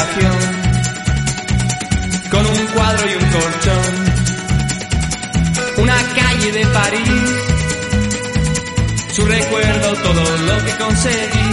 habitación con un cuadro y un colchón. Una calle de París, su recuerdo, todo lo que conseguí.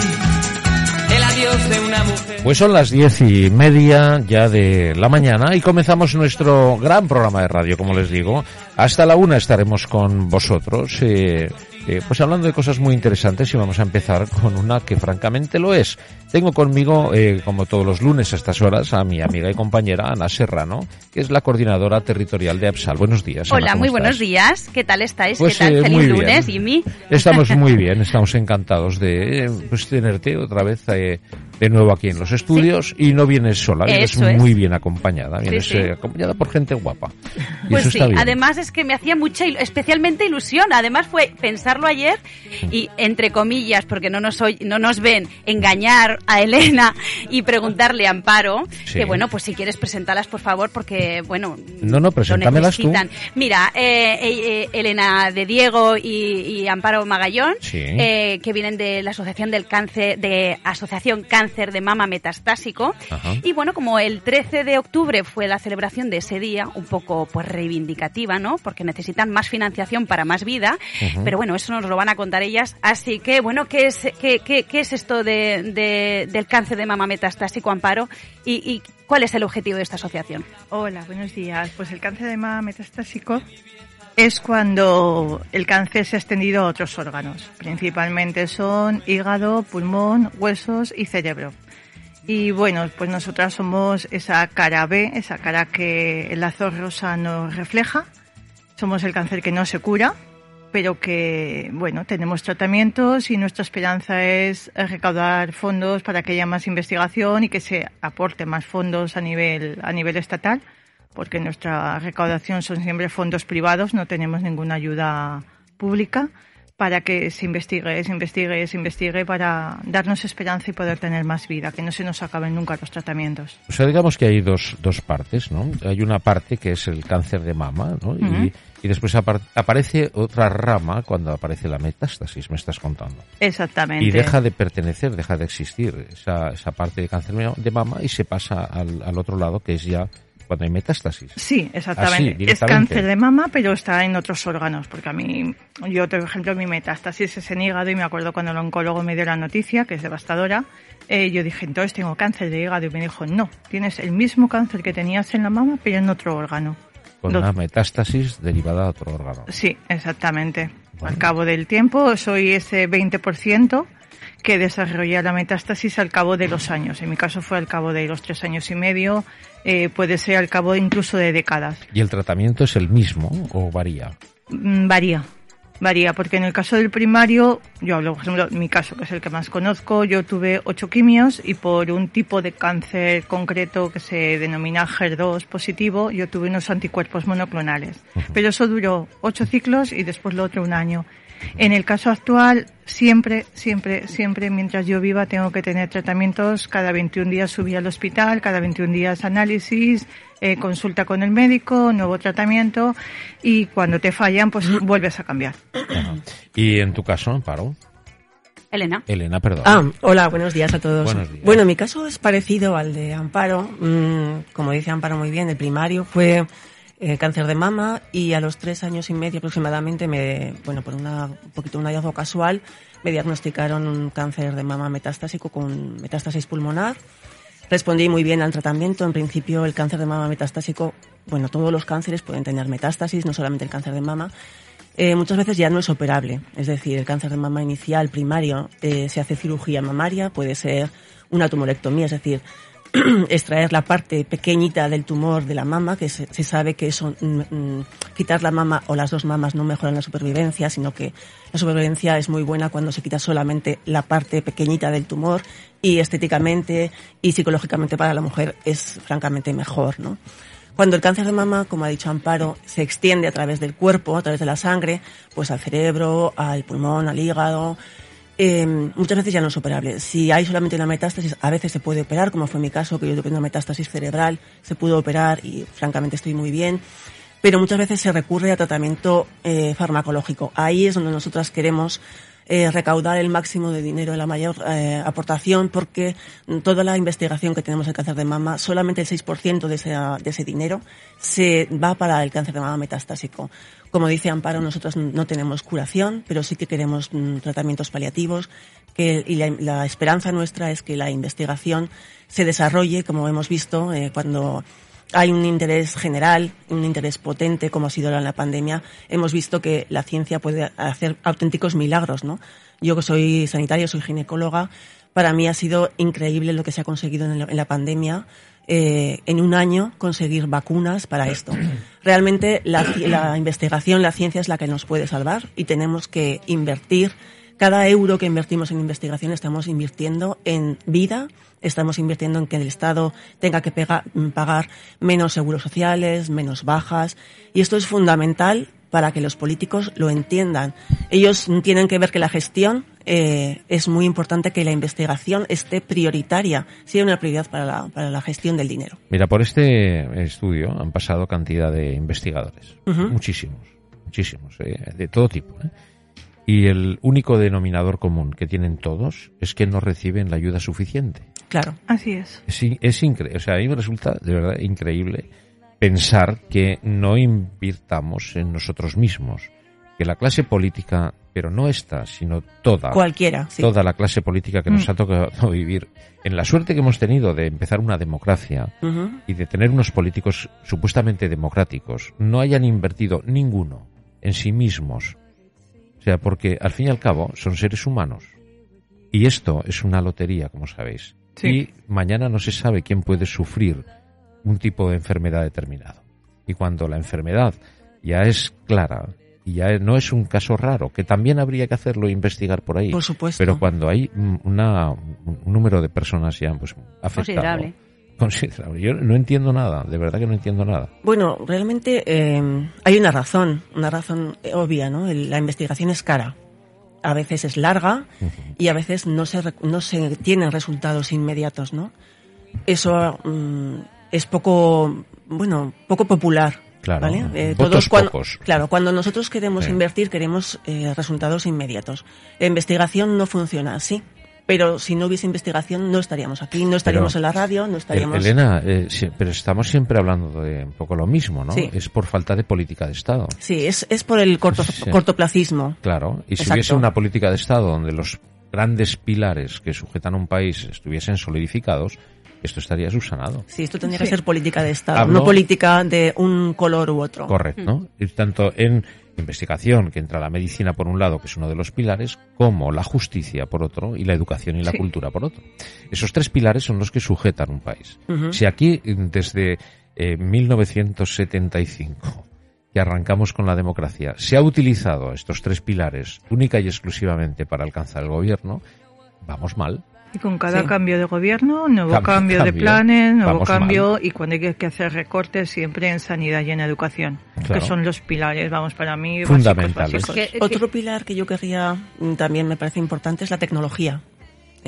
El adiós de una mujer. Pues son las diez y media ya de la mañana y comenzamos nuestro gran programa de radio, como les digo. Hasta la una estaremos con vosotros. Eh, eh, pues hablando de cosas muy interesantes y vamos a empezar con una que francamente lo es. Tengo conmigo, eh, como todos los lunes a estas horas, a mi amiga y compañera Ana Serrano, que es la coordinadora territorial de APSAL. Buenos días. Hola, Ana, muy ¿cómo buenos estás? días. ¿Qué tal estáis? Pues, ¿Qué tal? eh, Feliz lunes. Jimmy. Estamos muy bien, estamos encantados de eh, pues, tenerte otra vez eh, de nuevo aquí en los estudios y no vienes sola, vienes Eso es. muy bien acompañada, vienes sí. eh, acompañada por gente guapa. Y Pues eso sí, está bien. además es que me hacía mucha, il- especialmente ilusión. Además fue pensarlo ayer y, entre comillas, porque no nos, oy- no nos ven, engañar a Elena y preguntarle a Amparo, que bueno, pues si quieres presentarlas, por favor, porque, bueno, No, no, preséntamelas tú. Mira, eh, eh, eh, Elena de Diego y, y Amparo Magallón, eh, que vienen de la Asociación del Cáncer, de Asociación Cáncer de Mama Metastásico. Ajá. Y bueno, como el 13 de octubre fue la celebración de ese día, un poco pues reivindicativa, ¿no? Porque necesitan más financiación para más vida, pero bueno, eso nos lo van a contar ellas. Así que bueno, ¿qué es, qué, qué, qué es esto de, de- del cáncer de mama metastásico, Amparo? ¿Y, y cuál es el objetivo de esta asociación? Hola, buenos días. Pues el cáncer de mama metastásico es cuando el cáncer se ha extendido a otros órganos. Principalmente son hígado, pulmón, huesos y cerebro. Y bueno, pues nosotras somos esa cara B, esa cara que el lazo rosa nos refleja. Somos el cáncer que no se cura, pero que, bueno, tenemos tratamientos y nuestra esperanza es recaudar fondos para que haya más investigación y que se aporte más fondos a nivel, a nivel estatal, porque nuestra recaudación son siempre fondos privados, no tenemos ninguna ayuda pública para que se investigue, se investigue, se investigue para darnos esperanza y poder tener más vida, que no se nos acaben nunca los tratamientos. O sea, digamos que hay dos, dos partes, ¿no? Hay una parte que es el cáncer de mama, ¿no? y, y después apar- aparece otra rama cuando aparece la metástasis, me estás contando. Exactamente. Y deja de pertenecer, deja de existir esa, esa parte de cáncer de mama y se pasa al, al otro lado, que es ya cuando hay metástasis. Sí, Así, exactamente. es cáncer de mama, pero está en otros órganos, porque a mí, yo, por ejemplo, mi metástasis es en hígado y me acuerdo cuando el oncólogo me dio la noticia, que es devastadora, eh, yo dije, entonces tengo cáncer de hígado y me dijo, no, tienes el mismo cáncer que tenías en la mama, pero en otro órgano. Con una metástasis derivada de otro órgano. Sí, exactamente. Bueno. Al cabo del tiempo, soy ese 20% que desarrolla la metástasis al cabo de los años. En mi caso fue al cabo de los tres años y medio, eh, puede ser al cabo incluso de décadas. ¿Y el tratamiento es el mismo o varía? Mm, Varía, varía, porque en el caso del primario, yo hablo, por ejemplo, en mi caso, que es el que más conozco, yo tuve ocho quimios y por un tipo de cáncer concreto que se denomina HER2 positivo, yo tuve unos anticuerpos monoclonales. Pero eso duró ocho ciclos y después lo otro un año. En el caso actual, siempre, siempre, siempre, mientras yo viva, tengo que tener tratamientos. Cada 21 días subir al hospital, cada 21 días análisis, eh, consulta con el médico, nuevo tratamiento y cuando te fallan, pues vuelves a cambiar. Ajá. Y en tu caso, Amparo, Elena. Elena, perdón. Ah, hola, buenos días a todos. Buenos días. Bueno, mi caso es parecido al de Amparo. Mm, como dice Amparo muy bien, el primario fue eh, cáncer de mama y a los tres años y medio aproximadamente, me, bueno, por una, un poquito un hallazgo casual, me diagnosticaron un cáncer de mama metastásico con metástasis pulmonar. Respondí muy bien al tratamiento. En principio, el cáncer de mama metastásico, bueno, todos los cánceres pueden tener metástasis, no solamente el cáncer de mama. Eh, muchas veces ya no es operable, es decir, el cáncer de mama inicial, primario, eh, se hace cirugía mamaria, puede ser una tumorectomía, es decir, extraer la parte pequeñita del tumor de la mama, que se, sabe que eso, mm, mm, quitar la mama o las dos mamas no mejoran la supervivencia, sino que la supervivencia es muy buena cuando se quita solamente la parte pequeñita del tumor y estéticamente y psicológicamente para la mujer es francamente mejor, ¿no? Cuando el cáncer de mama, como ha dicho Amparo, se extiende a través del cuerpo, a través de la sangre, pues al cerebro, al pulmón, al hígado, eh, muchas veces ya no es operable. Si hay solamente una metástasis, a veces se puede operar, como fue mi caso, que yo tuve una metástasis cerebral, se pudo operar y francamente estoy muy bien. Pero muchas veces se recurre a tratamiento eh, farmacológico. Ahí es donde nosotras queremos eh, recaudar el máximo de dinero, la mayor eh, aportación, porque toda la investigación que tenemos en cáncer de mama, solamente el 6% de ese, de ese dinero se va para el cáncer de mama metastásico. Como dice Amparo, nosotros no tenemos curación, pero sí que queremos mm, tratamientos paliativos que, y la, la, esperanza nuestra es que la investigación se desarrolle, como hemos visto, eh, cuando hay un interés general, un interés potente, como ha sido en la pandemia, hemos visto que la ciencia puede hacer auténticos milagros, ¿no? Yo que soy sanitaria, soy ginecóloga, para mí ha sido increíble lo que se ha conseguido en la, en la pandemia. Eh, en un año conseguir vacunas para esto. Realmente la, la investigación, la ciencia es la que nos puede salvar y tenemos que invertir cada euro que invertimos en investigación estamos invirtiendo en vida, estamos invirtiendo en que el Estado tenga que pega, pagar menos seguros sociales, menos bajas, y esto es fundamental para que los políticos lo entiendan. Ellos tienen que ver que la gestión eh, es muy importante que la investigación esté prioritaria, sea una prioridad para la, para la gestión del dinero. Mira, por este estudio han pasado cantidad de investigadores, uh -huh. muchísimos, muchísimos, eh, de todo tipo. ¿eh? Y el único denominador común que tienen todos es que no reciben la ayuda suficiente. Claro. Así es. Es, es increíble. O sea, a mí me resulta de verdad increíble pensar que no invirtamos en nosotros mismos. Que la clase política, pero no esta, sino toda. Cualquiera. Sí. Toda la clase política que nos mm. ha tocado vivir. En la suerte que hemos tenido de empezar una democracia uh -huh. y de tener unos políticos supuestamente democráticos, no hayan invertido ninguno en sí mismos sea, porque al fin y al cabo son seres humanos. Y esto es una lotería, como sabéis. Sí. Y mañana no se sabe quién puede sufrir un tipo de enfermedad determinado. Y cuando la enfermedad ya es clara y ya no es un caso raro, que también habría que hacerlo e investigar por ahí. Por supuesto. Pero cuando hay una, un número de personas ya pues, afectado, considerable. Yo no entiendo nada, de verdad que no entiendo nada. Bueno, realmente eh, hay una razón, una razón obvia, ¿no? La investigación es cara. A veces es larga uh -huh. y a veces no se, no se tienen resultados inmediatos, ¿no? Eso um, es poco, bueno, poco popular. Claro, ¿vale? Eh, todos cuando, pocos. Claro, cuando nosotros queremos sí. invertir, queremos eh, resultados inmediatos. La investigación no funciona así pero si no hubiese investigación no estaríamos aquí, no estaríamos pero, en la radio, no estaríamos... Elena, eh, sí, pero estamos siempre hablando de un poco lo mismo, ¿no? Sí. Es por falta de política de Estado. Sí, es, es por el corto, sí. cortoplacismo. Claro, y si Exacto. hubiese una política de Estado donde los grandes pilares que sujetan a un país estuviesen solidificados, esto estaría subsanado. Sí, esto tendría sí. que ser política de Estado, Hablo... no política de un color u otro. Correcto. Mm. Y tanto en investigación, que entra la medicina por un lado, que es uno de los pilares, como la justicia por otro y la educación y la sí. cultura por otro. Esos tres pilares son los que sujetan un país. Uh -huh. Si aquí, desde eh, 1975, que arrancamos con la democracia, se ha utilizado estos tres pilares única y exclusivamente para alcanzar el gobierno, vamos mal. Y con cada sí. cambio de gobierno, nuevo cambio, cambio de planes, nuevo Vamos cambio mal. y cuando hay que hacer recortes siempre en sanidad y en educación, claro. que son los pilares, vamos, para mí fundamentales. Básicos, básicos. Otro pilar que yo querría mm, también me parece importante es la tecnología.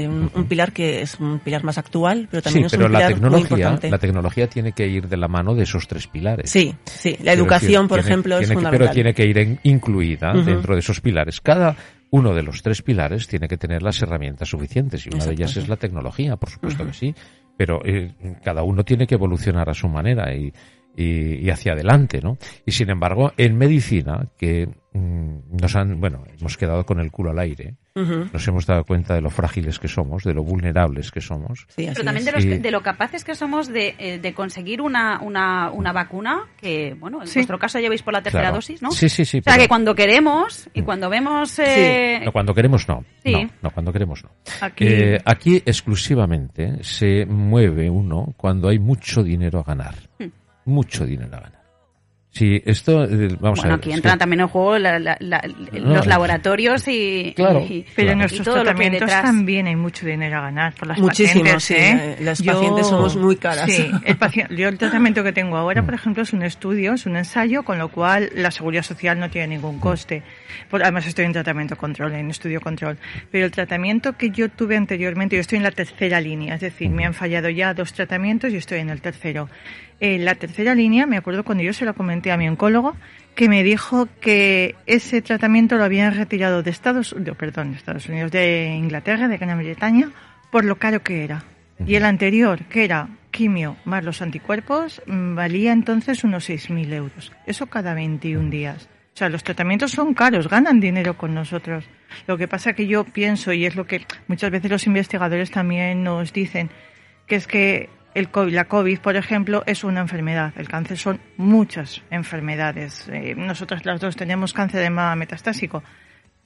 Un, -huh. un, pilar que es un pilar más actual, pero también sí, es pero un la pilar tecnología, muy importante. La tecnología tiene que ir de la mano de esos tres pilares. Sí, sí. La educación, decir, por tiene, ejemplo, tiene es que, fundamental. Pero tiene que ir en, incluida uh -huh. dentro de esos pilares. Cada uno de los tres pilares tiene que tener las herramientas suficientes y una de ellas es la tecnología, por supuesto uh -huh. que sí, pero eh, cada uno tiene que evolucionar a su manera y, y, y, hacia adelante, ¿no? Y sin embargo, en medicina, que mmm, nos han, bueno, hemos quedado con el culo al aire, uh -huh. nos hemos dado cuenta de lo frágiles que somos, de lo vulnerables que somos. Sí, Pero también de, los, y... de, lo capaces que somos de, eh, de conseguir una, una, una, vacuna, que, bueno, en sí. vuestro caso llevéis por la tercera claro. dosis, ¿no? Sí, sí, sí. O sea, pero... que cuando queremos y cuando vemos... Eh... Sí. No, cuando queremos no. Sí. No, no, cuando queremos no. Aquí... Eh, aquí exclusivamente se mueve uno cuando hay mucho dinero a ganar. Mucho dinero a ganar. Sí, esto, eh, vamos bueno, a ver. aquí entran también en juego la, la, la, no, los laboratorios y. Claro. Y, pero en nuestros tratamientos también hay mucho dinero a ganar por las Muchísimo, pacientes. sí. ¿eh? Las yo, pacientes somos muy caras. Sí, el, paciente, yo el tratamiento que tengo ahora, por ejemplo, es un estudio, es un ensayo, con lo cual la seguridad social no tiene ningún coste. Por, además, estoy en tratamiento control, en estudio control. Pero el tratamiento que yo tuve anteriormente, yo estoy en la tercera línea, es decir, me han fallado ya dos tratamientos y estoy en el tercero. En la tercera línea, me acuerdo cuando yo se lo comenté a mi oncólogo que me dijo que ese tratamiento lo habían retirado de Estados, de, perdón, de Estados Unidos, de Inglaterra, de Gran Bretaña, por lo caro que era. Y el anterior, que era quimio más los anticuerpos, mm, valía entonces unos 6.000 euros. Eso cada 21 días. O sea, los tratamientos son caros, ganan dinero con nosotros. Lo que pasa que yo pienso, y es lo que muchas veces los investigadores también nos dicen, que es que el COVID, la COVID, por ejemplo, es una enfermedad. El cáncer son muchas enfermedades. Eh, nosotros las dos tenemos cáncer de mama metastásico,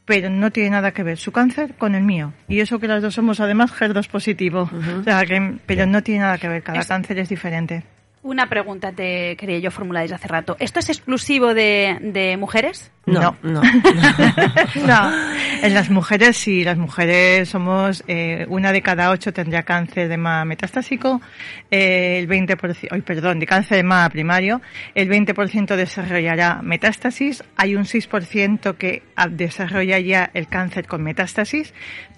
pero no tiene nada que ver su cáncer con el mío. Y eso que las dos somos además GER2 positivo. o sea, que, pero no tiene nada que ver, cada cáncer es diferente. Una pregunta te quería yo formular desde hace rato. ¿Esto es exclusivo de, de mujeres? No, no. No. En las mujeres sí, las mujeres somos, eh, una de cada ocho tendría cáncer de mama metastásico, eh, el 20%, ay, perdón, de cáncer de mama primario, el 20% desarrollará metástasis, hay un 6% que desarrolla ya el cáncer con metástasis,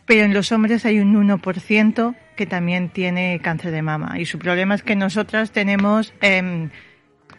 pero en los hombres hay un 1% que también tiene cáncer de mama. Y su problema es que nosotras tenemos eh,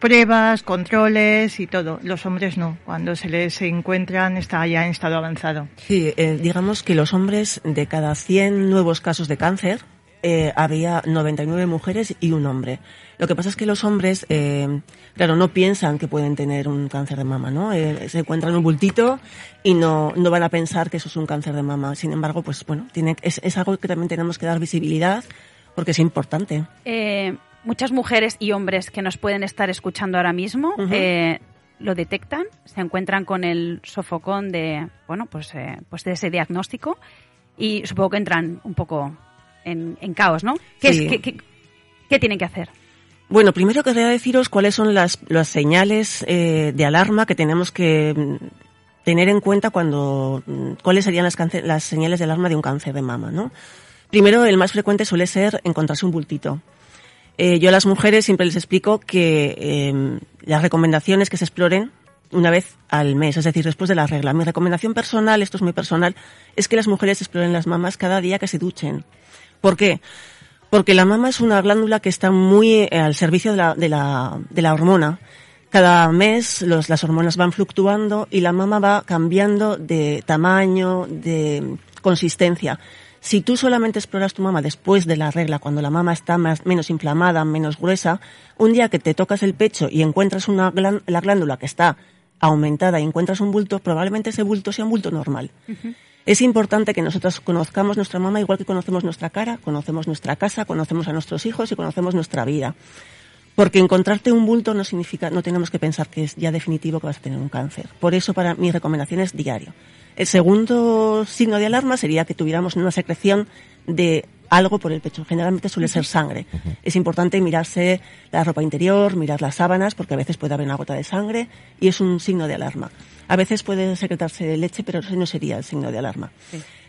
pruebas, controles y todo. Los hombres no. Cuando se les encuentran está ya en estado avanzado. Sí, eh, digamos que los hombres de cada 100 nuevos casos de cáncer eh, había 99 mujeres y un hombre. Lo que pasa es que los hombres, eh, claro, no piensan que pueden tener un cáncer de mama, ¿no? Eh, se encuentran un bultito y no, no van a pensar que eso es un cáncer de mama. Sin embargo, pues bueno, tiene, es, es algo que también tenemos que dar visibilidad porque es importante. Eh, muchas mujeres y hombres que nos pueden estar escuchando ahora mismo lo detectan, se encuentran con el sofocón de, bueno, pues, eh, pues de ese diagnóstico y supongo que entran un poco en, en caos, ¿no? ¿Qué, Sí. es, qué, qué- qué tienen que hacer? Bueno, primero querría deciros cuáles son las, las señales eh, de alarma que tenemos que mm, tener en cuenta cuando, mm, cuáles serían las, las señales de alarma de un cáncer de mama, ¿no? Primero, el más frecuente suele ser encontrarse un bultito. Eh, yo a las mujeres siempre les explico que eh, las recomendaciones que se exploren una vez al mes, es decir, después de la regla. Mi recomendación personal, esto es muy personal, es que las mujeres exploren las mamas cada día que se duchen. ¿Por qué? Porque la mama es una glándula que está muy eh, al servicio de la, de la, de la hormona. Cada mes los, las hormonas van fluctuando y la mama va cambiando de tamaño, de consistencia. Si tú solamente exploras tu mama después de la regla, cuando la mama está más, menos inflamada, menos gruesa, un día que te tocas el pecho y encuentras una la glándula que está aumentada y encuentras un bulto, probablemente ese bulto sea un bulto normal. Es importante que nosotros conozcamos nuestra mamá igual que conocemos nuestra cara, conocemos nuestra casa, conocemos a nuestros hijos y conocemos nuestra vida. Porque encontrarte un bulto no significa, no tenemos que pensar que es ya definitivo que vas a tener un cáncer. Por eso para mi recomendación es diario. El segundo signo de alarma sería que tuviéramos una secreción de algo por el pecho. Generalmente suele ser sangre. Es importante mirarse la ropa interior, mirar las sábanas, porque a veces puede haber una gota de sangre y es un signo de alarma. A veces puede secretarse leche, pero ese no sería el signo de alarma.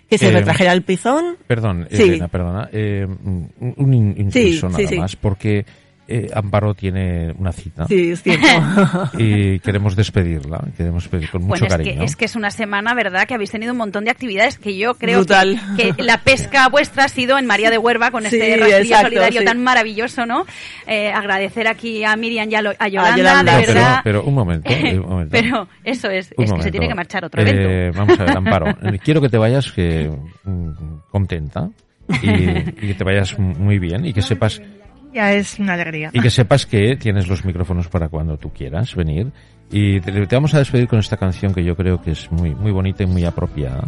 Que se Eh, retrajera el pezón. Perdón, Sí. Elena, perdona. eh, un un in- inciso Sí, nada sí, sí. más, porque eh, Amparo tiene una cita Sí, es cierto. y queremos despedirla, queremos despedir con mucho bueno, es cariño. que, es que es una semana, ¿verdad?, que habéis tenido un montón de actividades que yo creo que, que la pesca vuestra ha sido en María de Huerva con Sí, este rastrillo solidario sí. tan maravilloso, ¿no? Eh, agradecer aquí a Miriam y a, Lo- a Yolanda, Yolanda. de pero, pero un momento, eh, un momento. Pero eso es, Un es que se tiene que marchar otro Eh, evento. Vamos a ver, Amparo. eh, Quiero que te vayas que, mm, contenta y, y que te vayas muy bien y que sepas Ya es una alegría. y que sepas que tienes los micrófonos para cuando tú quieras venir. Y te, vamos a despedir con esta canción que yo creo que es muy, muy bonita y muy apropiada.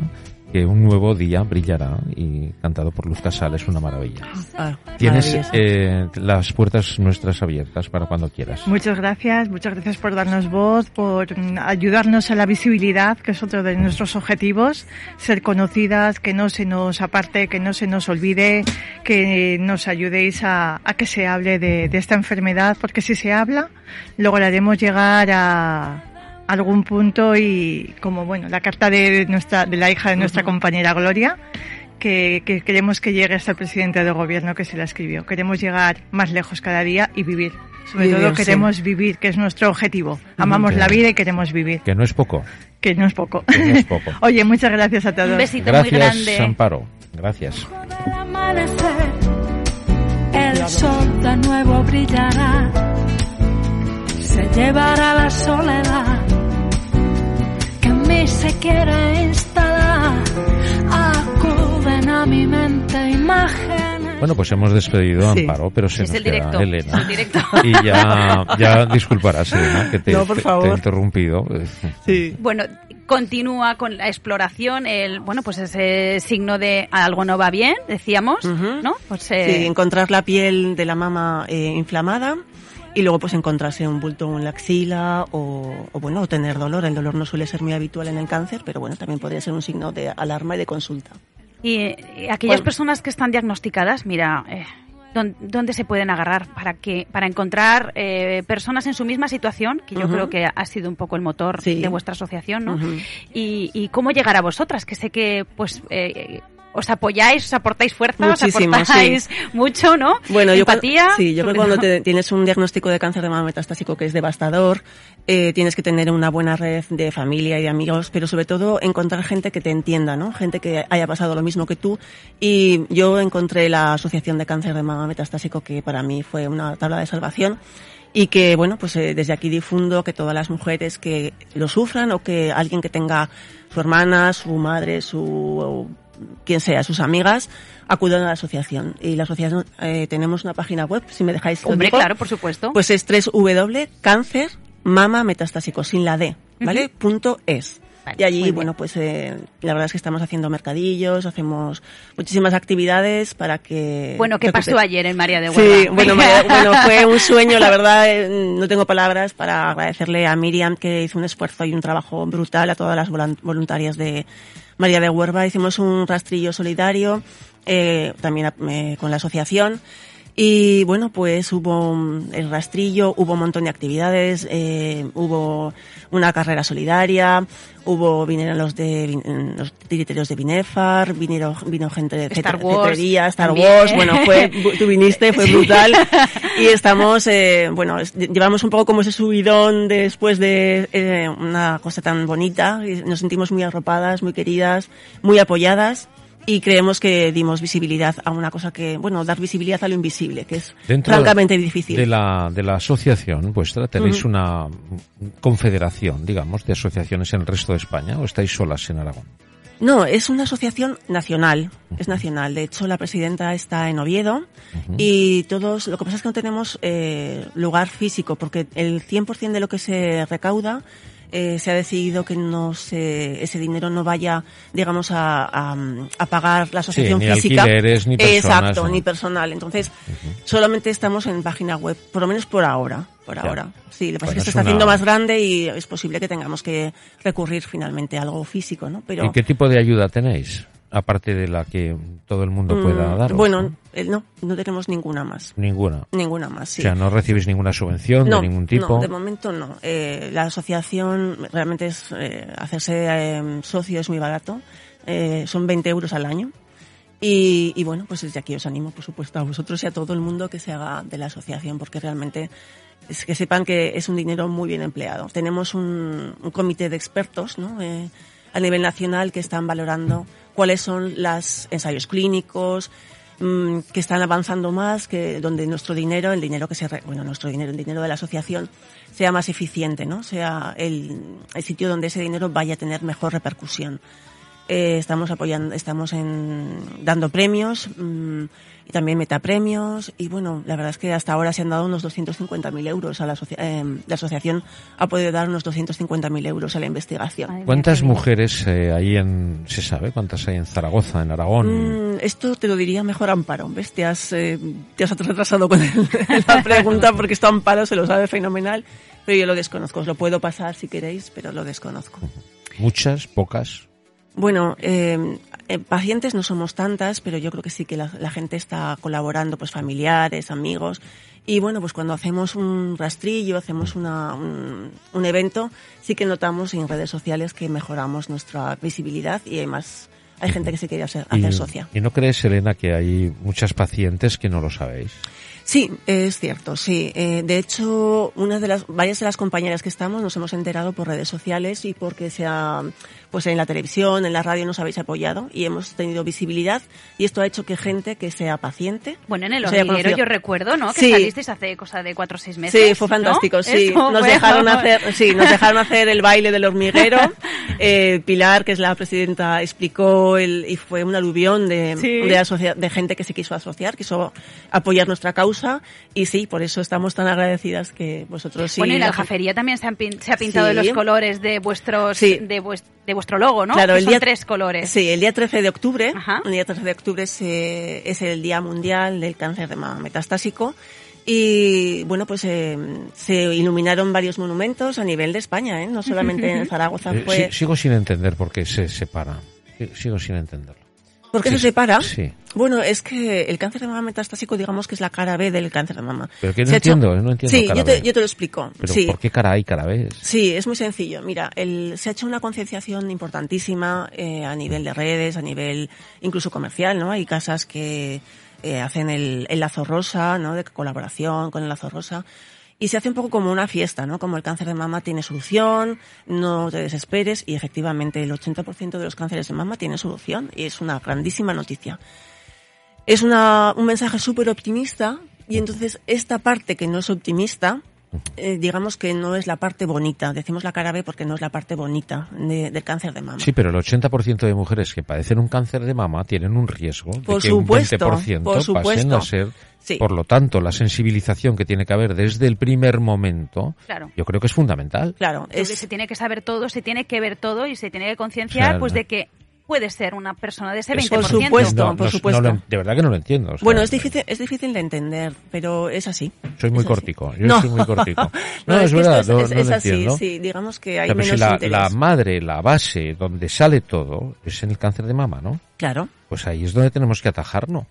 Que un nuevo día brillará y cantado por Luz Casal es una maravilla. Ah, Tienes eh, las puertas nuestras abiertas para cuando quieras. Muchas gracias, muchas gracias por darnos voz, por mm, ayudarnos a la visibilidad, que es otro de nuestros objetivos, ser conocidas, que no se nos aparte, que no se nos olvide, que nos ayudéis a, a que se hable de, de esta enfermedad, porque si se habla, lograremos llegar a algún punto y como bueno, la carta de nuestra, de la hija de nuestra compañera Gloria, que, que queremos que llegue hasta el presidente del gobierno que se la escribió. Queremos llegar más lejos cada día y vivir. Sobre Vivir, todo sí. queremos vivir, que es nuestro objetivo. Amamos Sí. la vida y queremos vivir, Que no es poco. que no es poco. Que no es poco. Oye, muchas gracias a todos. Un besito muy Gracias, grande. Amparo. Gracias. el sol de nuevo brillará. se llevará la soledad se quiere instalar. Acuden a mi mente imágenes. Bueno, pues hemos despedido a Sí. Amparo, pero se Es nos el queda directo. Elena. es el directo. Y ya, ya disculparás, Elena, que te, No, por favor. te he interrumpido. Sí. Bueno, continúa con la exploración, el bueno, pues ese signo de algo no va bien, decíamos. ¿no? Pues Sí, eh, encontrar la piel de la mama eh, inflamada y luego pues encontrarse un bulto en la axila o, o, bueno, o tener dolor. El dolor no suele ser muy habitual en el cáncer, pero bueno, también podría ser un signo de alarma y de consulta. y, y aquellas Bueno. personas que están diagnosticadas, mira, eh, ¿dón- ¿dónde se pueden agarrar para que para encontrar eh, personas en su misma situación, que yo creo que ha sido un poco el motor Sí. de vuestra asociación, ¿no? Y, y cómo llegar a vosotras, que sé que pues eh, os apoyáis, os aportáis fuerza, Muchísimo, os aportáis mucho, ¿no? Bueno, yo cuando- Empatía. sí, yo creo que cuando te- tienes un diagnóstico de cáncer de mama metastásico que es devastador, eh, tienes que tener una buena red de familia y de amigos, pero sobre todo encontrar gente que te entienda, ¿no? Gente que haya pasado lo mismo que tú. Y yo encontré la Asociación de Cáncer de Mama Metastásico que para mí fue una tabla de salvación y que bueno pues eh, desde aquí difundo que todas las mujeres que lo sufran o que alguien que tenga su hermana, su madre, su quien sea, sus amigas, acudan a la asociación. Y la asociación eh, tenemos una página web, si me dejáis. Hombre, claro, por supuesto. Pues es www.cáncer mama metastásico sin la D, ¿vale? Punto es. Vale, y allí, bueno, pues eh, la verdad es que estamos haciendo mercadillos, hacemos muchísimas actividades para que... bueno, ¿qué pasó ayer en María de Huelva? Sí, bueno, María- bueno, fue un sueño, la verdad, eh, no tengo palabras para agradecerle a Miriam que hizo un esfuerzo y un trabajo brutal, a todas las voluntarias de María de Huerva. Hicimos un rastrillo solidario, eh, también eh, con la asociación. Y bueno, pues hubo mm, el rastrillo, hubo un montón de actividades, eh, hubo una carrera solidaria, hubo, vinieron los de, vin- los tiriterios de Binefar, vinieron, vino gente de Star Wars Star también. Wars, bueno, fue, tú viniste, fue brutal. Y estamos, eh, bueno, llevamos un poco como ese subidón después de eh, una cosa tan bonita. y Nos sentimos muy arropadas, muy queridas, muy apoyadas. Y creemos que dimos visibilidad a una cosa que, bueno, dar visibilidad a lo invisible, que es Dentro francamente difícil. De la, de la asociación vuestra, ¿tenéis una confederación, digamos, de asociaciones en el resto de España o estáis solas en Aragón? No, es una asociación nacional, es nacional. De hecho, la presidenta está en Oviedo y todos, lo que pasa es que no tenemos eh, lugar físico porque el 100% de lo que se recauda eh, se ha decidido que no se, ese dinero no vaya, digamos, a, a, a pagar la asociación ni física. alquileres, ni personas, Exacto, ¿no? ni personal. Entonces, solamente estamos en página web, por lo menos por ahora. Por Ya. ahora. Sí, lo que pasa Bueno, es que se está haciendo más grande y es posible que tengamos que recurrir finalmente a algo físico, ¿no? Pero ¿Y qué tipo de ayuda tenéis? Aparte de la que todo el mundo pueda Mm, dar. Bueno, eh, no, no tenemos ninguna más. Ninguna. Ninguna más, sí. O sea, no recibís ninguna subvención no, de ningún tipo. no, de momento no. Eh, la asociación realmente es eh, hacerse eh, socio es muy barato. Eh, son 20 euros al año. Y, y bueno, pues desde aquí os animo, por supuesto, a vosotros y a todo el mundo que se haga de la asociación, porque realmente es que sepan que es un dinero muy bien empleado. Tenemos un, un comité de expertos ¿no? A nivel nacional que están valorando cuáles son los ensayos clínicos, mm, que están avanzando más, que donde nuestro dinero, el dinero que se, re- bueno, nuestro dinero, el dinero de la asociación, sea más eficiente, ¿no? Sea el, el sitio donde ese dinero vaya a tener mejor repercusión. Eh, estamos apoyando, estamos en, dando premios mm, y también metapremios y bueno, la verdad es que hasta ahora se han dado unos 250.000 euros a la, asocia- eh, la asociación ha podido dar unos 250.000 euros a la investigación. ¿Cuántas mujeres eh, hay en, se sabe, cuántas hay en Zaragoza, en Aragón? Mm, esto te lo diría mejor Amparo. ¿Ves? Te has, eh, te has retrasado con el- la pregunta porque esto Amparo se lo sabe fenomenal, pero yo lo desconozco. Os lo puedo pasar si queréis, pero lo desconozco. ¿Muchas? ¿Pocas? Bueno, eh, eh, pacientes no somos tantas, pero yo creo que sí que la, la gente está colaborando, pues familiares, amigos. Y bueno, pues cuando hacemos un rastrillo, hacemos una, un, un evento, sí que notamos en redes sociales que mejoramos nuestra visibilidad y hay más, hay gente que se quiere hacer, hacer y, socia. ¿Y no crees, Elena, que hay muchas pacientes que no lo sabéis? Sí, es cierto, sí. Eh, de hecho, una de las, varias de las compañeras que estamos nos hemos enterado por redes sociales y porque se ha, pues en la televisión, en la radio nos habéis apoyado y hemos tenido visibilidad y esto ha hecho que gente que sea paciente. Bueno, en el hormiguero yo recuerdo, ¿no? Que Sí. salisteis hace cosa de cuatro o seis meses. Sí, fue fantástico, ¿no? sí. Eso Nos dejaron hacer, sí, nos dejaron hacer el baile del hormiguero. Eh, Pilar, que es la presidenta, explicó el, y fue un aluvión de, Sí. de, asocia- de gente que se quiso asociar, quiso apoyar nuestra causa y sí, por eso estamos tan agradecidas que vosotros sí. bueno, y la aljafería también se, han pin- se ha pintado Sí. los colores de vuestros Sí. de, vues- de vuestro logo, ¿no? Claro, Que el son día tres colores. Sí, el día 13 de octubre, Ajá. el día 13 de octubre se- es el Día Mundial del Cáncer de Mama Metastásico y bueno, pues eh, se iluminaron varios monumentos a nivel de España, ¿eh? no solamente en Zaragoza Eh, fue... sí- sigo sin entender por qué se separa. Sigo sin entenderlo. ¿Por qué Sí, se separa? sí. Bueno, es que el cáncer de mama metastásico, digamos que es la cara B del cáncer de mama. Pero que no ha hecho- entiendo, no entiendo Sí, cara yo te, B. yo te lo explico. Pero sí. ¿por qué cara hay cara B? Sí, es muy sencillo. Mira, el- se ha hecho una concienciación importantísima eh, a nivel de redes, a nivel incluso comercial, ¿no? Hay casas que eh, hacen el, el lazo rosa, ¿no? De colaboración con el lazo rosa. Y se hace un poco como una fiesta, ¿no? Como el cáncer de mama tiene solución, no te desesperes y efectivamente el 80% de los cánceres de mama tiene solución y es una grandísima noticia. Es una, un mensaje súper optimista y entonces esta parte que no es optimista, eh, digamos que no es la parte bonita. Decimos la cara B porque no es la parte bonita de- del cáncer de mama. Sí, pero el 80% de mujeres que padecen un cáncer de mama tienen un riesgo de Por que supuesto, un 20% por pasen a ser. Sí. Por lo tanto, la sensibilización que tiene que haber desde el primer momento, Claro. yo creo que es fundamental. Claro, es, se tiene que saber todo, se tiene que ver todo y se tiene que concienciar Claro. pues de que puede ser una persona de ese Es- 20%. Por supuesto. No, no, supuesto. no lo- de verdad que no lo entiendo. o sea, bueno, es difícil, es difícil de entender, pero es así. Soy muy Es así. cortico. Yo soy muy cortico. No, No, es, verdad, es, no es lo así, entiendo. sí. Digamos que O hay sea, pero si menos la, interés. la madre, la base, donde sale todo, es en el cáncer de mama, ¿no? Claro, Pues ahí es donde tenemos que atajarnos.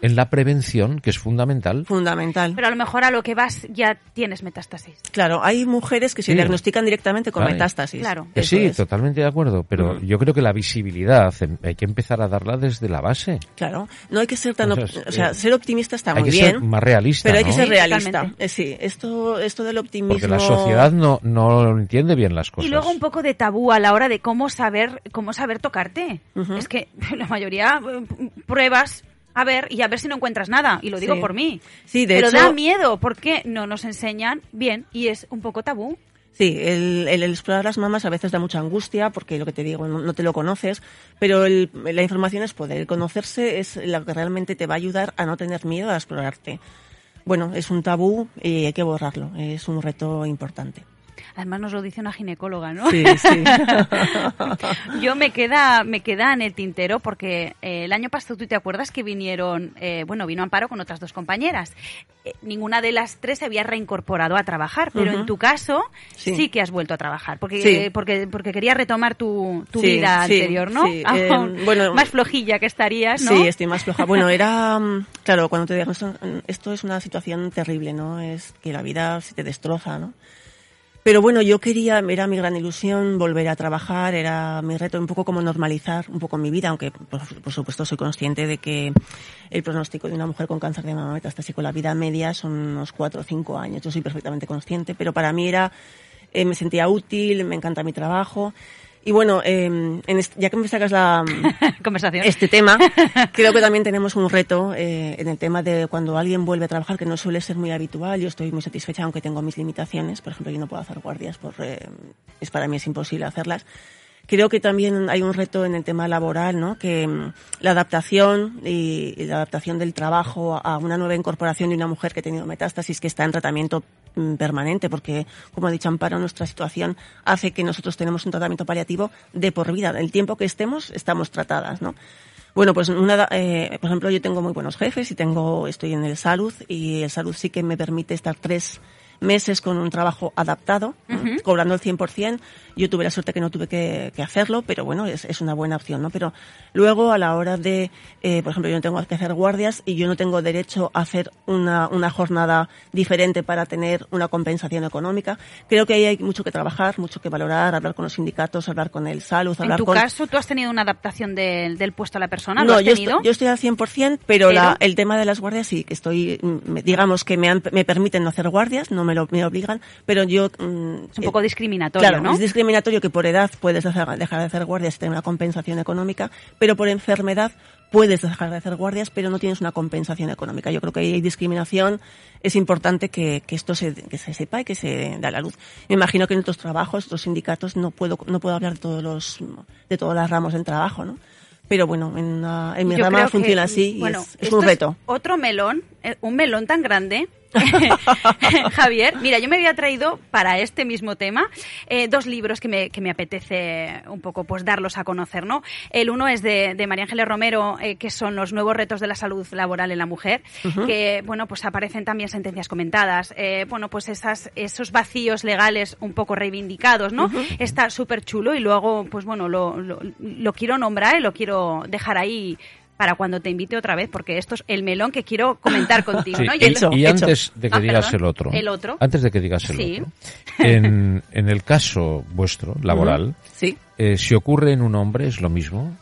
En la prevención, que es fundamental. fundamental. Pero a lo mejor a lo que vas ya tienes metástasis. Claro, hay mujeres que se Sí. diagnostican directamente con Vale. metástasis. Claro. Que sí, es. totalmente de acuerdo, pero yo creo que la visibilidad em, hay que empezar a darla desde la base. Claro, no hay que ser tan, Entonces, o sea, eh, ser optimista está hay muy que bien, ser más realista, pero hay que ser realista. Eh, sí, esto, esto del optimismo. Porque la sociedad no, no entiende bien las cosas. Y luego un poco de tabú a la hora de cómo saber cómo saber tocarte. Ujú. Es que la mayoría eh, pruebas a ver y a ver si no encuentras nada. Y lo digo Sí. por mí. Sí, de Pero hecho- da miedo porque no nos enseñan bien y es un poco tabú. Sí, el, el explorar las mamas a veces da mucha angustia porque lo que te digo, no, no te lo conoces, pero el- la información es poder. El conocerse es lo que realmente te va a ayudar a no tener miedo a explorarte. Bueno, es un tabú y hay que borrarlo. Es un reto importante. Además nos lo dice una ginecóloga, ¿no? Sí, sí. Yo me queda, me queda en el tintero porque eh, el año pasado tú te acuerdas que vinieron, eh, bueno, vino Amparo con otras dos compañeras. Eh, ninguna de las tres se había reincorporado a trabajar, pero en tu caso sí. Sí. que has vuelto a trabajar porque Sí. porque porque querías retomar tu, tu Sí, vida anterior, ¿no? sí, bueno, más flojilla que estarías, ¿no? Sí, estoy más floja. Bueno, era, mm, claro, cuando te diagnostican, esto es una situación terrible, ¿no? Es que la vida se te destroza, ¿no? Pero bueno, yo quería, era mi gran ilusión volver a trabajar, era mi reto un poco como normalizar un poco mi vida, aunque por, supuesto soy consciente de que el pronóstico de una mujer con cáncer de mama metastásico, la vida media son unos cuatro o cinco años, yo soy perfectamente consciente, pero para mí era, eh, me sentía útil, me encanta mi trabajo. Y bueno, eh, en ya que me sacas la, Conversación. este tema, creo que también tenemos un reto eh, en el tema de cuando alguien vuelve a trabajar, que no suele ser muy habitual. Yo estoy muy satisfecha, aunque tengo mis limitaciones. Por ejemplo, yo no puedo hacer guardias, por, eh, es para mí es imposible hacerlas. Creo que también hay un reto en el tema laboral, ¿no? Que mm, la adaptación y, y la adaptación del trabajo a una nueva incorporación de una mujer que ha tenido metástasis, que está en tratamiento mm, permanente, porque, como ha dicho Amparo, nuestra situación hace que nosotros tenemos un tratamiento paliativo de por vida. El tiempo que estemos, estamos tratadas, ¿no? Bueno, pues una, eh, por ejemplo, yo tengo muy buenos jefes y tengo, estoy en el salud y el salud sí que me permite estar tres meses con un trabajo adaptado, cobrando el 100%. Yo tuve la suerte que no tuve que, que hacerlo, pero bueno, es, es, una buena opción, ¿no? Pero luego a la hora de, eh, por ejemplo, yo no tengo que hacer guardias y yo no tengo derecho a hacer una, una jornada diferente para tener una compensación económica. Creo que ahí hay mucho que trabajar, mucho que valorar, hablar con los sindicatos, hablar con el salud, hablar con... ¿En tu caso tú has tenido una adaptación del, del puesto a la persona? ¿Lo no, has yo, Estoy, yo estoy al 100%, pero, pero... La, el tema de las guardias sí, que estoy, digamos que me, han, me permiten no hacer guardias, no me lo me obligan, pero yo... Mm, es un poco discriminatorio, claro, ¿no? es discriminatorio que por edad puedes dejar, dejar de hacer guardias y tener una compensación económica, pero por enfermedad puedes dejar de hacer guardias, pero no tienes una compensación económica. Yo creo que hay discriminación. Es importante que, que esto se, que se sepa y que se da a la luz. Me imagino que en otros trabajos, otros sindicatos, no puedo, no puedo hablar de todos los, de todas las ramos del trabajo, ¿no? Pero bueno, en, en mi Yo rama funciona que, así bueno, y es, es un reto. Es otro melón, eh, un melón tan grande Javier, mira, yo me había traído para este mismo tema eh, dos libros que me, que me, apetece un poco pues darlos a conocer, ¿no? El uno es de, de María Ángeles Romero, eh, que son los nuevos retos de la salud laboral en la mujer, uh -huh. que, bueno, pues aparecen también sentencias comentadas, eh, bueno, pues esas, esos vacíos legales un poco reivindicados, ¿no? Uh -huh. Está súper chulo y luego, pues bueno, lo, lo, lo quiero nombrar y lo quiero dejar ahí para cuando te invite otra vez, porque esto es el melón que quiero comentar contigo. Sí, ¿no? y, el, y antes de que ah, digas perdón, el otro, el otro, antes de que digas el sí. otro, en, en, el caso vuestro, laboral, uh -huh. sí. eh, si ocurre en un hombre, ¿es lo mismo?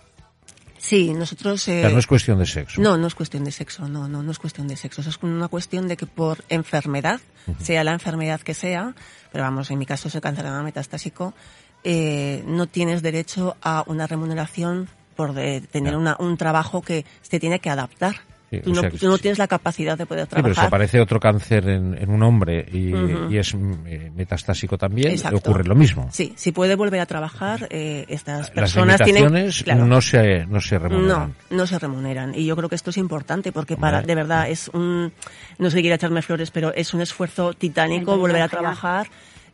Sí, nosotros... Eh, o sea, no es cuestión de sexo. No, no es cuestión de sexo, no, no, no es cuestión de sexo. Es una cuestión de que por enfermedad, uh -huh. sea la enfermedad que sea, pero vamos, en mi caso es el cáncer de mama metastásico, eh, no tienes derecho a una remuneración por de tener una, un trabajo que se tiene que adaptar. Sí, tú, no, sea tú no tienes la capacidad de poder Sí, pero trabajar. si aparece otro cáncer en, en un hombre y, Uh -huh. y es eh, metastásico también, Exacto. ocurre lo mismo. Sí, si puede volver a trabajar, eh, estas Las personas tienen... limitaciones claro, no se, no se remuneran. No, no se remuneran. Y yo creo que esto es importante porque para, de verdad, es un, no sé si quiere echarme flores, pero es un esfuerzo titánico volver a trabajar.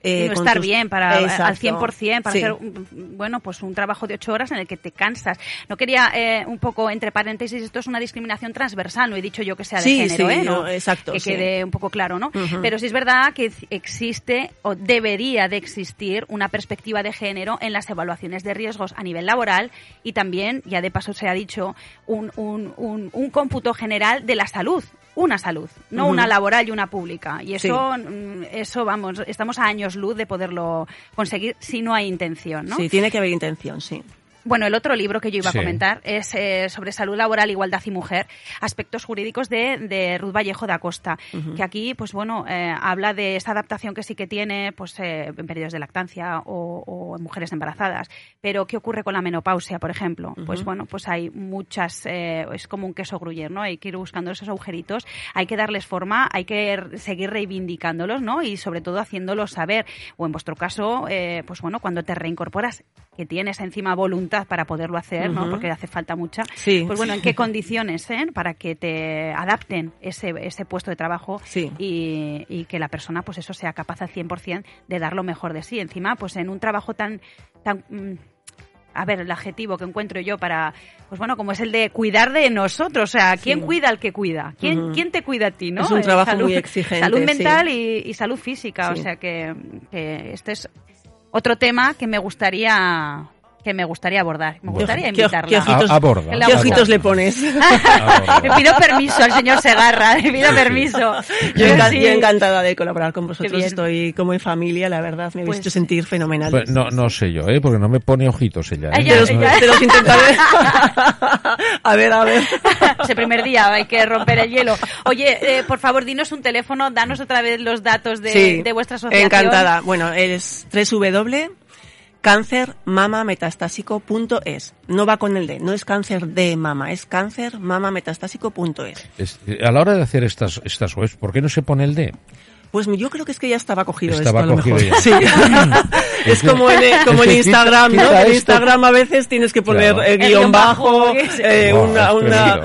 Eh, no estar tus- bien para Exacto. al 100% para Sí. hacer bueno pues un trabajo de ocho horas en el que te cansas no quería eh, un poco entre paréntesis esto es una discriminación transversal no he dicho yo que sea de Sí, género sí, ¿eh? No, exacto, que quede un poco claro no pero sí es verdad que existe o debería de existir una perspectiva de género en las evaluaciones de riesgos a nivel laboral y también ya de paso se ha dicho un, un, un, un cómputo general de la salud una salud, no una laboral y una pública. Y eso, mm, eso vamos, estamos a años luz de poderlo conseguir si no hay intención, ¿no? Sí, tiene que haber intención, sí. Bueno, el otro libro que yo iba Sí. a comentar es eh, sobre salud laboral, igualdad y mujer, aspectos jurídicos de, de Ruth Vallejo de Acosta, que aquí, pues bueno, eh, habla de esta adaptación que sí que tiene, pues eh, en periodos de lactancia o, o en mujeres embarazadas. Pero ¿qué ocurre con la menopausia, por ejemplo? Pues bueno, pues hay muchas, eh, es como un queso gruyer, ¿no? Hay que ir buscando esos agujeritos, hay que darles forma, hay que seguir reivindicándolos, ¿no? Y sobre todo haciéndolos saber, o en vuestro caso, eh, pues bueno, cuando te reincorporas, que tienes encima voluntad para poderlo hacer, ¿no? Porque hace falta mucha. Sí. Pues bueno, ¿en qué condiciones, eh? Para que te adapten ese, ese puesto de trabajo Sí. y, y que la persona, pues eso, sea capaz al 100% de dar lo mejor de sí. Encima, pues en un trabajo tan... tan mm, a ver, el adjetivo que encuentro yo para, pues bueno, como es el de cuidar de nosotros, o sea, ¿quién Sí. cuida al que cuida? ¿Quién. ¿quién te cuida a ti, no? Es un Eh, trabajo salud- muy exigente, Salud sí. mental y, y salud física, o sea que, que este es otro tema que me gustaría que me gustaría abordar. Me gustaría ¿Qué- invitarla. qué ojitos- A- aborda. ¿Qué aborda. ojitos le pones? le pido permiso al señor Segarra, le pido permiso. Yo, sí. yo encantada de colaborar con vosotros. Estoy como en familia, la verdad. Me Pues- hecho sentir fenomenal. Pues no, no sé yo, ¿eh? porque no me pone ojitos ella. ¿eh? Te, los, te los intentaré. a ver, a ver. Ese primer día hay que romper el hielo. Oye, eh, por favor, dinos un teléfono, danos otra vez los datos de, Sí, de vuestra asociación. Encantada. Bueno, es www.cáncermamametastásico.es. No va con el D, no es cáncer de mama, es cáncermamametastásico.es. Es- eh, a la hora de hacer estas, estas webs, ¿por qué no se pone el D? Pues yo creo que es que ya estaba cogido Estaba esto, a lo cogido mejor. ya. Sí. es como en, el- como Es en Instagram, quita- ¿no? quita En esto. Instagram a veces tienes que poner Claro. eh, El guion bajo, eh, una, una,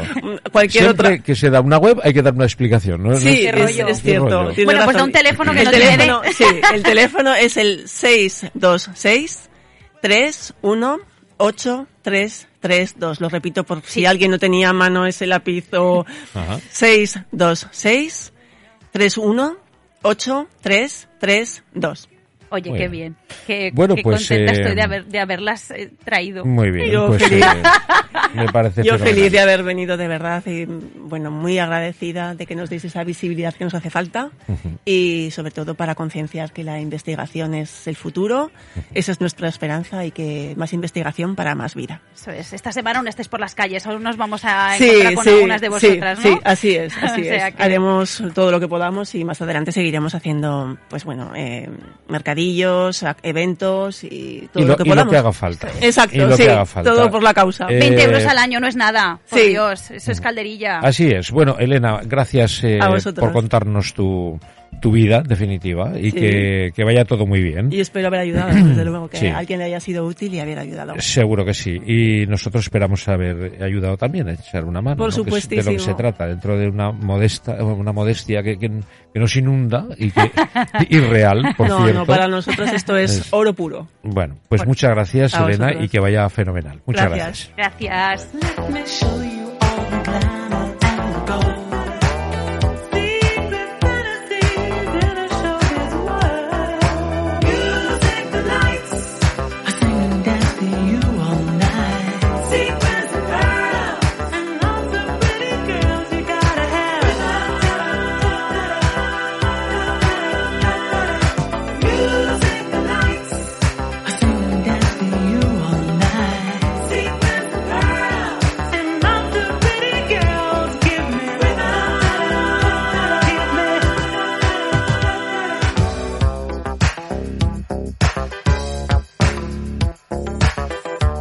cualquier Siempre otra. que se da una web hay que dar una explicación, ¿no? Sí, Qué es, es cierto. Bueno, pues da un teléfono que el no teléfono, tiene. Sí, el teléfono es el 626 318332. Lo repito por si alguien no tenía a mano ese lápiz o Ajá. 626 31 8332. Oye, Muy qué bien. Qué, Bueno, qué pues, contenta eh, estoy de, haber, de haberlas eh, traído. Muy bien, Yo pues feliz. eh, me parece Yo feliz de haber venido de verdad y bueno, muy agradecida de que nos deis esa visibilidad que nos hace falta y sobre todo para concienciar que la investigación es el futuro, esa es nuestra esperanza y que más investigación para más vida. Eso es. Esta semana aún estéis por las calles, aún nos vamos a encontrar con algunas de sí, vosotras, ¿no? sí, así es, así O sea es. que- Haremos todo lo que podamos y más adelante seguiremos haciendo, pues bueno, eh, mercadillos, eventos y todo y lo, lo, que y lo podamos. que haga falta. Exacto, Y lo sí, que haga falta. todo por la causa. Eh, 20 euros al año no es nada, por sí. Dios, eso es calderilla. Así es. Bueno, Elena, gracias eh, por contarnos tu, tu vida definitiva y Sí. que, que vaya todo muy bien. Y espero haber ayudado, desde luego, que Sí. a alguien le haya sido útil y haber ayudado. Seguro que sí. Y nosotros esperamos haber ayudado también a echar una mano. Por ¿no? Es de lo que se trata, dentro de una modesta, una modestia que, que, que nos inunda y que irreal, por no, cierto. no, para nosotros esto es Es- oro puro. Bueno, pues Bueno, muchas gracias, Elena, vosotros. y que vaya fenomenal. Muchas gracias. Gracias. Gracias.